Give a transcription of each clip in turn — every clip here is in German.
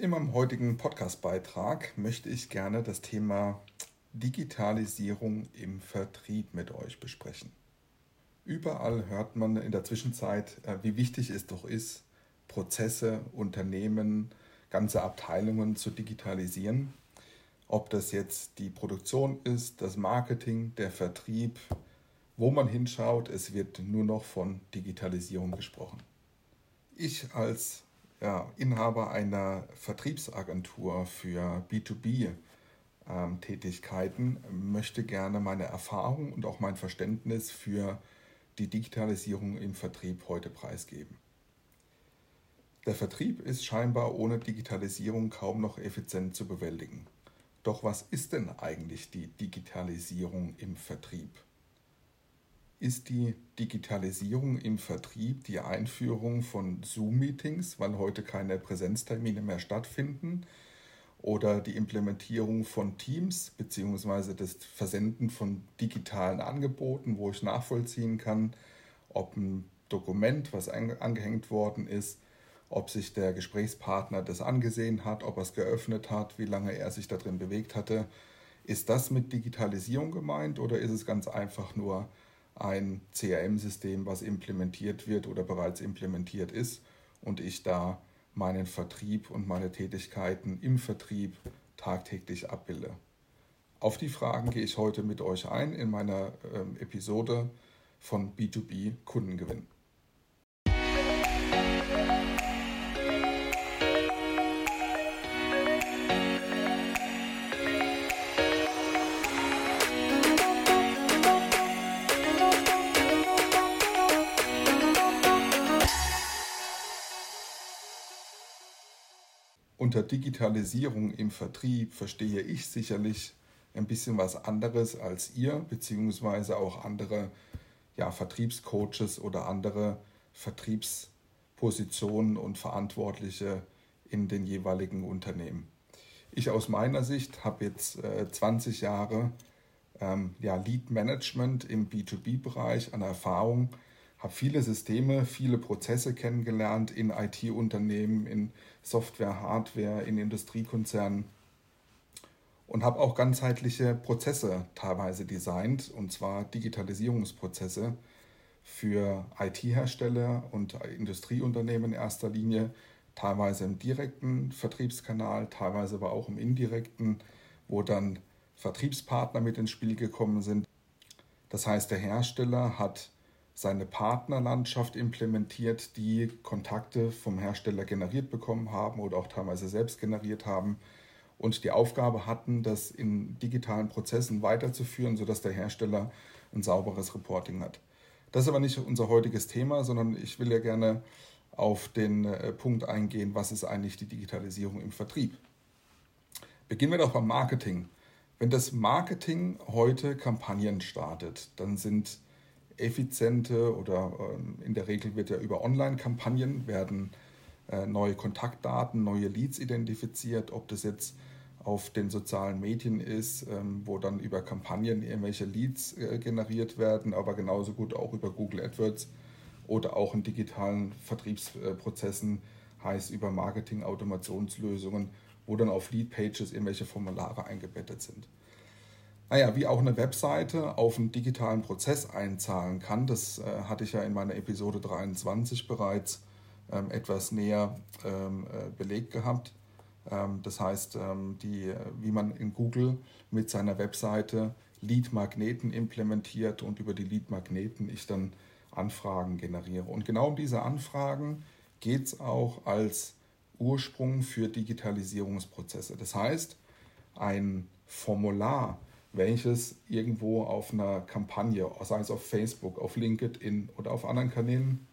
In meinem heutigen Podcast-Beitrag möchte ich gerne das Thema Digitalisierung im Vertrieb mit euch besprechen. Überall hört man in der Zwischenzeit, äh, wie wichtig es doch ist, Prozesse, Unternehmen, ganze Abteilungen zu digitalisieren. Ob das jetzt die Produktion ist, das Marketing, der Vertrieb, wo man hinschaut, es wird nur noch von Digitalisierung gesprochen. Ich als ja, Inhaber einer Vertriebsagentur für B2B-Tätigkeiten ähm, möchte gerne meine Erfahrung und auch mein Verständnis für die Digitalisierung im Vertrieb heute preisgeben. Der Vertrieb ist scheinbar ohne Digitalisierung kaum noch effizient zu bewältigen. Doch was ist denn eigentlich die Digitalisierung im Vertrieb? Ist die Digitalisierung im Vertrieb die Einführung von Zoom-Meetings, weil heute keine Präsenztermine mehr stattfinden, oder die Implementierung von Teams bzw. das Versenden von digitalen Angeboten, wo ich nachvollziehen kann, ob ein Dokument, was angehängt worden ist, ob sich der Gesprächspartner das angesehen hat, ob er es geöffnet hat, wie lange er sich da drin bewegt hatte. Ist das mit Digitalisierung gemeint oder ist es ganz einfach nur ein CRM-System, was implementiert wird oder bereits implementiert ist und ich da meinen Vertrieb und meine Tätigkeiten im Vertrieb tagtäglich abbilde. Auf die Fragen gehe ich heute mit euch ein in meiner äh, Episode von B2B Kundengewinn. Unter Digitalisierung im Vertrieb verstehe ich sicherlich ein bisschen was anderes als ihr, beziehungsweise auch andere ja, Vertriebscoaches oder andere Vertriebspositionen und Verantwortliche in den jeweiligen Unternehmen. Ich aus meiner Sicht habe jetzt äh, 20 Jahre ähm, ja, Lead Management im B2B-Bereich an Erfahrung habe viele Systeme, viele Prozesse kennengelernt in IT-Unternehmen, in Software, Hardware, in Industriekonzernen und habe auch ganzheitliche Prozesse teilweise designt, und zwar Digitalisierungsprozesse für IT-Hersteller und Industrieunternehmen in erster Linie, teilweise im direkten Vertriebskanal, teilweise aber auch im indirekten, wo dann Vertriebspartner mit ins Spiel gekommen sind. Das heißt, der Hersteller hat seine Partnerlandschaft implementiert, die Kontakte vom Hersteller generiert bekommen haben oder auch teilweise selbst generiert haben und die Aufgabe hatten, das in digitalen Prozessen weiterzuführen, sodass der Hersteller ein sauberes Reporting hat. Das ist aber nicht unser heutiges Thema, sondern ich will ja gerne auf den äh, Punkt eingehen, was ist eigentlich die Digitalisierung im Vertrieb. Beginnen wir doch beim Marketing. Wenn das Marketing heute Kampagnen startet, dann sind effiziente oder ähm, in der Regel wird ja über Online-Kampagnen werden äh, neue Kontaktdaten, neue Leads identifiziert, ob das jetzt auf den sozialen Medien ist, ähm, wo dann über Kampagnen irgendwelche Leads äh, generiert werden, aber genauso gut auch über Google AdWords oder auch in digitalen Vertriebsprozessen, heißt über Marketing-Automationslösungen, wo dann auf Lead-Pages irgendwelche Formulare eingebettet sind naja, wie auch eine Webseite auf einen digitalen Prozess einzahlen kann. Das äh, hatte ich ja in meiner Episode 23 bereits ähm, etwas näher ähm, äh, belegt gehabt. Ähm, das heißt, ähm, die, wie man in Google mit seiner Webseite Lead-Magneten implementiert und über die Lead-Magneten ich dann Anfragen generiere. Und genau um diese Anfragen geht es auch als Ursprung für Digitalisierungsprozesse. Das heißt, ein Formular, welches irgendwo auf einer Kampagne, sei es auf Facebook, auf LinkedIn oder auf anderen Kanälen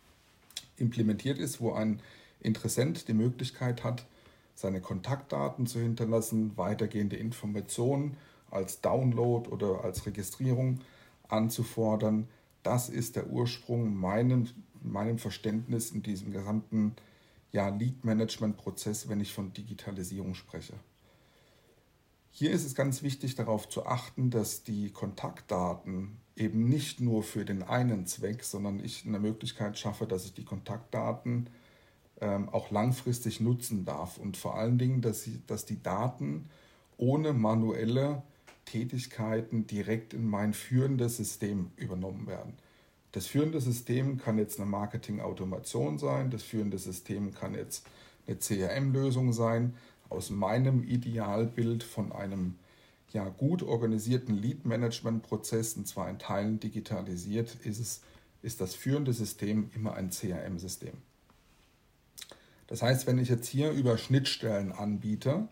implementiert ist, wo ein Interessent die Möglichkeit hat, seine Kontaktdaten zu hinterlassen, weitergehende Informationen als Download oder als Registrierung anzufordern. Das ist der Ursprung meinem, meinem Verständnis in diesem gesamten ja, Lead-Management-Prozess, wenn ich von Digitalisierung spreche. Hier ist es ganz wichtig darauf zu achten, dass die Kontaktdaten eben nicht nur für den einen Zweck, sondern ich eine Möglichkeit schaffe, dass ich die Kontaktdaten ähm, auch langfristig nutzen darf. Und vor allen Dingen, dass, sie, dass die Daten ohne manuelle Tätigkeiten direkt in mein führendes System übernommen werden. Das führende System kann jetzt eine Marketing-Automation sein, das führende System kann jetzt eine CRM-Lösung sein. Aus meinem Idealbild von einem ja, gut organisierten Lead-Management-Prozess, und zwar in Teilen digitalisiert, ist, es, ist das führende System immer ein CRM-System. Das heißt, wenn ich jetzt hier über Schnittstellen anbiete,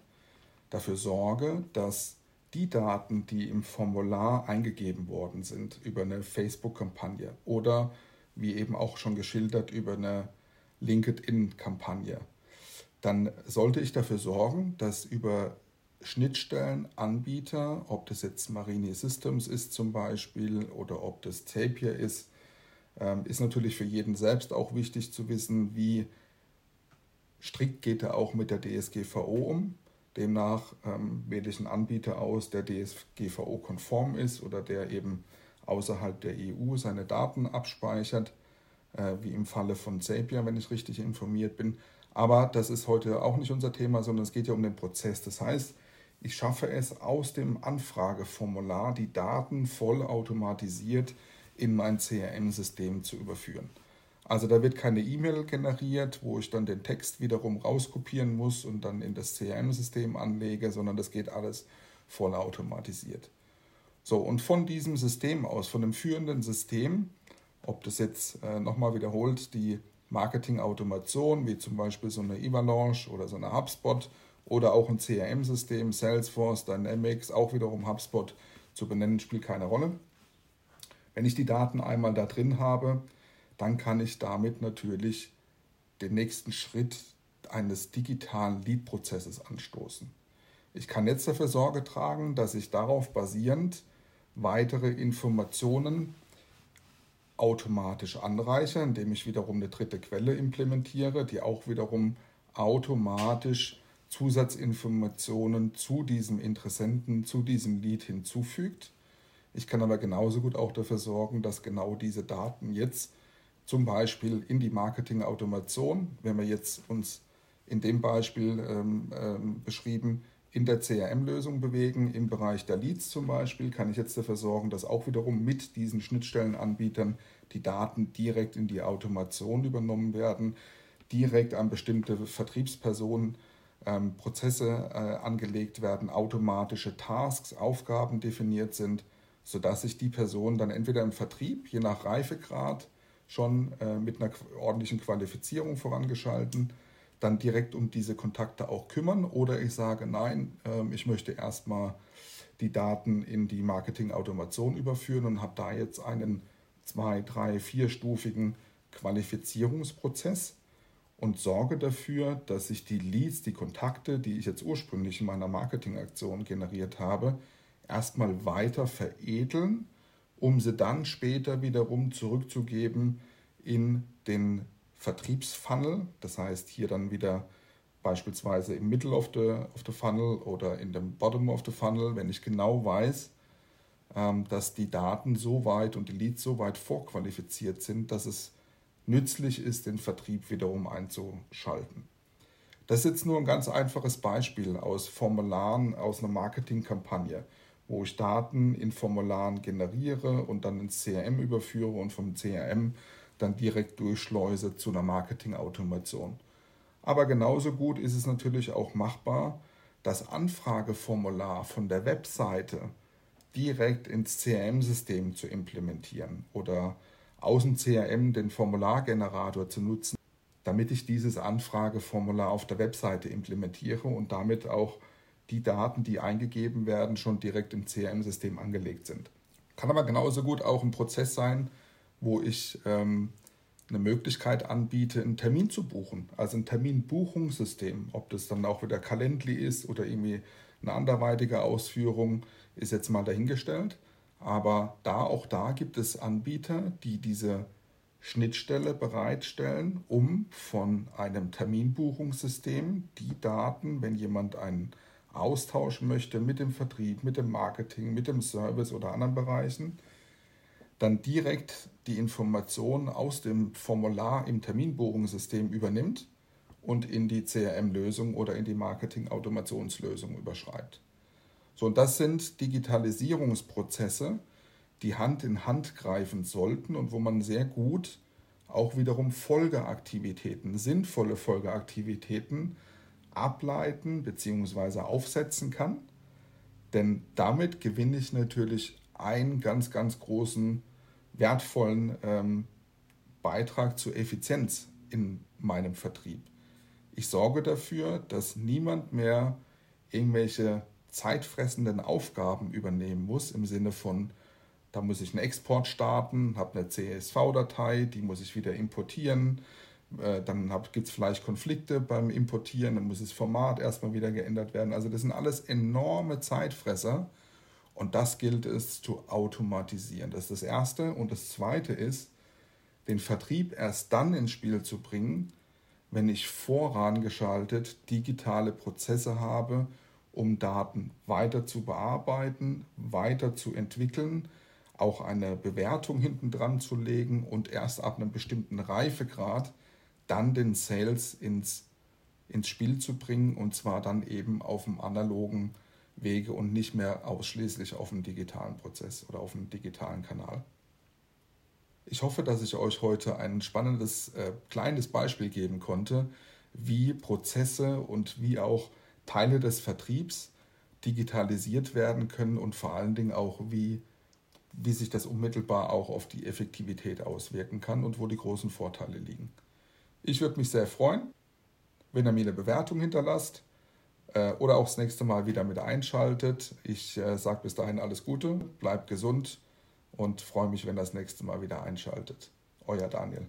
dafür sorge, dass die Daten, die im Formular eingegeben worden sind, über eine Facebook-Kampagne oder wie eben auch schon geschildert, über eine LinkedIn-Kampagne, dann sollte ich dafür sorgen, dass über Schnittstellenanbieter, ob das jetzt Marini Systems ist zum Beispiel oder ob das Zapier ist, ähm, ist natürlich für jeden selbst auch wichtig zu wissen, wie strikt geht er auch mit der DSGVO um. Demnach ähm, wähle ich einen Anbieter aus, der DSGVO-konform ist oder der eben außerhalb der EU seine Daten abspeichert, äh, wie im Falle von Zapier, wenn ich richtig informiert bin. Aber das ist heute auch nicht unser Thema, sondern es geht ja um den Prozess. Das heißt, ich schaffe es aus dem Anfrageformular, die Daten vollautomatisiert in mein CRM-System zu überführen. Also da wird keine E-Mail generiert, wo ich dann den Text wiederum rauskopieren muss und dann in das CRM-System anlege, sondern das geht alles vollautomatisiert. So, und von diesem System aus, von dem führenden System, ob das jetzt äh, nochmal wiederholt, die Marketing-Automation, wie zum Beispiel so eine Avalanche oder so eine HubSpot oder auch ein CRM-System, Salesforce, Dynamics, auch wiederum HubSpot zu benennen, spielt keine Rolle. Wenn ich die Daten einmal da drin habe, dann kann ich damit natürlich den nächsten Schritt eines digitalen Lead-Prozesses anstoßen. Ich kann jetzt dafür Sorge tragen, dass ich darauf basierend weitere Informationen automatisch anreiche, indem ich wiederum eine dritte Quelle implementiere, die auch wiederum automatisch Zusatzinformationen zu diesem Interessenten, zu diesem Lead hinzufügt. Ich kann aber genauso gut auch dafür sorgen, dass genau diese Daten jetzt zum Beispiel in die Marketing-Automation, wenn wir jetzt uns in dem Beispiel ähm, ähm, beschrieben, in der CRM-Lösung bewegen, im Bereich der Leads zum Beispiel, kann ich jetzt dafür sorgen, dass auch wiederum mit diesen Schnittstellenanbietern die Daten direkt in die Automation übernommen werden, direkt an bestimmte Vertriebspersonen ähm, Prozesse äh, angelegt werden, automatische Tasks, Aufgaben definiert sind, sodass sich die Person dann entweder im Vertrieb, je nach Reifegrad, schon äh, mit einer ordentlichen Qualifizierung vorangeschalten, dann direkt um diese Kontakte auch kümmern oder ich sage, nein, äh, ich möchte erstmal die Daten in die Marketing-Automation überführen und habe da jetzt einen zwei, drei, vierstufigen Qualifizierungsprozess und sorge dafür, dass ich die Leads, die Kontakte, die ich jetzt ursprünglich in meiner Marketingaktion generiert habe, erstmal weiter veredeln, um sie dann später wiederum zurückzugeben in den Vertriebsfunnel. Das heißt, hier dann wieder beispielsweise im Middle of the, of the Funnel oder in dem Bottom of the Funnel, wenn ich genau weiß, ähm, dass die Daten so weit und die Leads so weit vorqualifiziert sind, dass es nützlich ist, den Vertrieb wiederum einzuschalten. Das ist jetzt nur ein ganz einfaches Beispiel aus Formularen aus einer Marketingkampagne, wo ich Daten in Formularen generiere und dann ins CRM überführe und vom CRM dann direkt durchschleuse zu einer Marketingautomation. Aber genauso gut ist es natürlich auch machbar, das Anfrageformular von der Webseite direkt ins CRM-System zu implementieren oder aus dem CRM den Formulargenerator zu nutzen, damit ich dieses Anfrageformular auf der Webseite implementiere und damit auch die Daten, die eingegeben werden, schon direkt im CRM-System angelegt sind. Kann aber genauso gut auch ein Prozess sein, wo ich ähm, eine Möglichkeit anbiete, einen Termin zu buchen. Also ein Terminbuchungssystem. Ob das dann auch wieder Calendly ist oder irgendwie eine anderweitige Ausführung, ist jetzt mal dahingestellt. Aber da auch da gibt es Anbieter, die diese Schnittstelle bereitstellen, um von einem Terminbuchungssystem die Daten, wenn jemand einen austauschen möchte mit dem Vertrieb, mit dem Marketing, mit dem Service oder anderen Bereichen, dann direkt die Informationen aus dem Formular im Terminbuchungssystem übernimmt und in die CRM-Lösung oder in die Marketing-Automationslösung überschreibt. So, und das sind Digitalisierungsprozesse, die Hand in Hand greifen sollten und wo man sehr gut auch wiederum Folgeaktivitäten, sinnvolle Folgeaktivitäten ableiten bzw. aufsetzen kann. Denn damit gewinne ich natürlich einen ganz, ganz großen, wertvollen ähm, Beitrag zur Effizienz in meinem Vertrieb. Ich sorge dafür, dass niemand mehr irgendwelche zeitfressenden Aufgaben übernehmen muss im Sinne von, da muss ich einen Export starten, habe eine CSV-Datei, die muss ich wieder importieren, äh, dann gibt es vielleicht Konflikte beim Importieren, dann muss das Format erstmal wieder geändert werden. Also das sind alles enorme Zeitfresser und das gilt es zu automatisieren. Das ist das Erste. Und das Zweite ist, den Vertrieb erst dann ins Spiel zu bringen, wenn ich vorangeschaltet digitale Prozesse habe, um Daten weiter zu bearbeiten, weiter zu entwickeln, auch eine Bewertung hinten dran zu legen und erst ab einem bestimmten Reifegrad dann den Sales ins, ins Spiel zu bringen und zwar dann eben auf dem analogen Wege und nicht mehr ausschließlich auf dem digitalen Prozess oder auf dem digitalen Kanal. Ich hoffe, dass ich euch heute ein spannendes äh, kleines Beispiel geben konnte, wie Prozesse und wie auch Teile des Vertriebs digitalisiert werden können und vor allen Dingen auch, wie, wie sich das unmittelbar auch auf die Effektivität auswirken kann und wo die großen Vorteile liegen. Ich würde mich sehr freuen, wenn ihr mir eine Bewertung hinterlasst oder auch das nächste Mal wieder mit einschaltet. Ich äh, sage bis dahin alles Gute, bleibt gesund und freue mich, wenn das nächste Mal wieder einschaltet. Euer Daniel.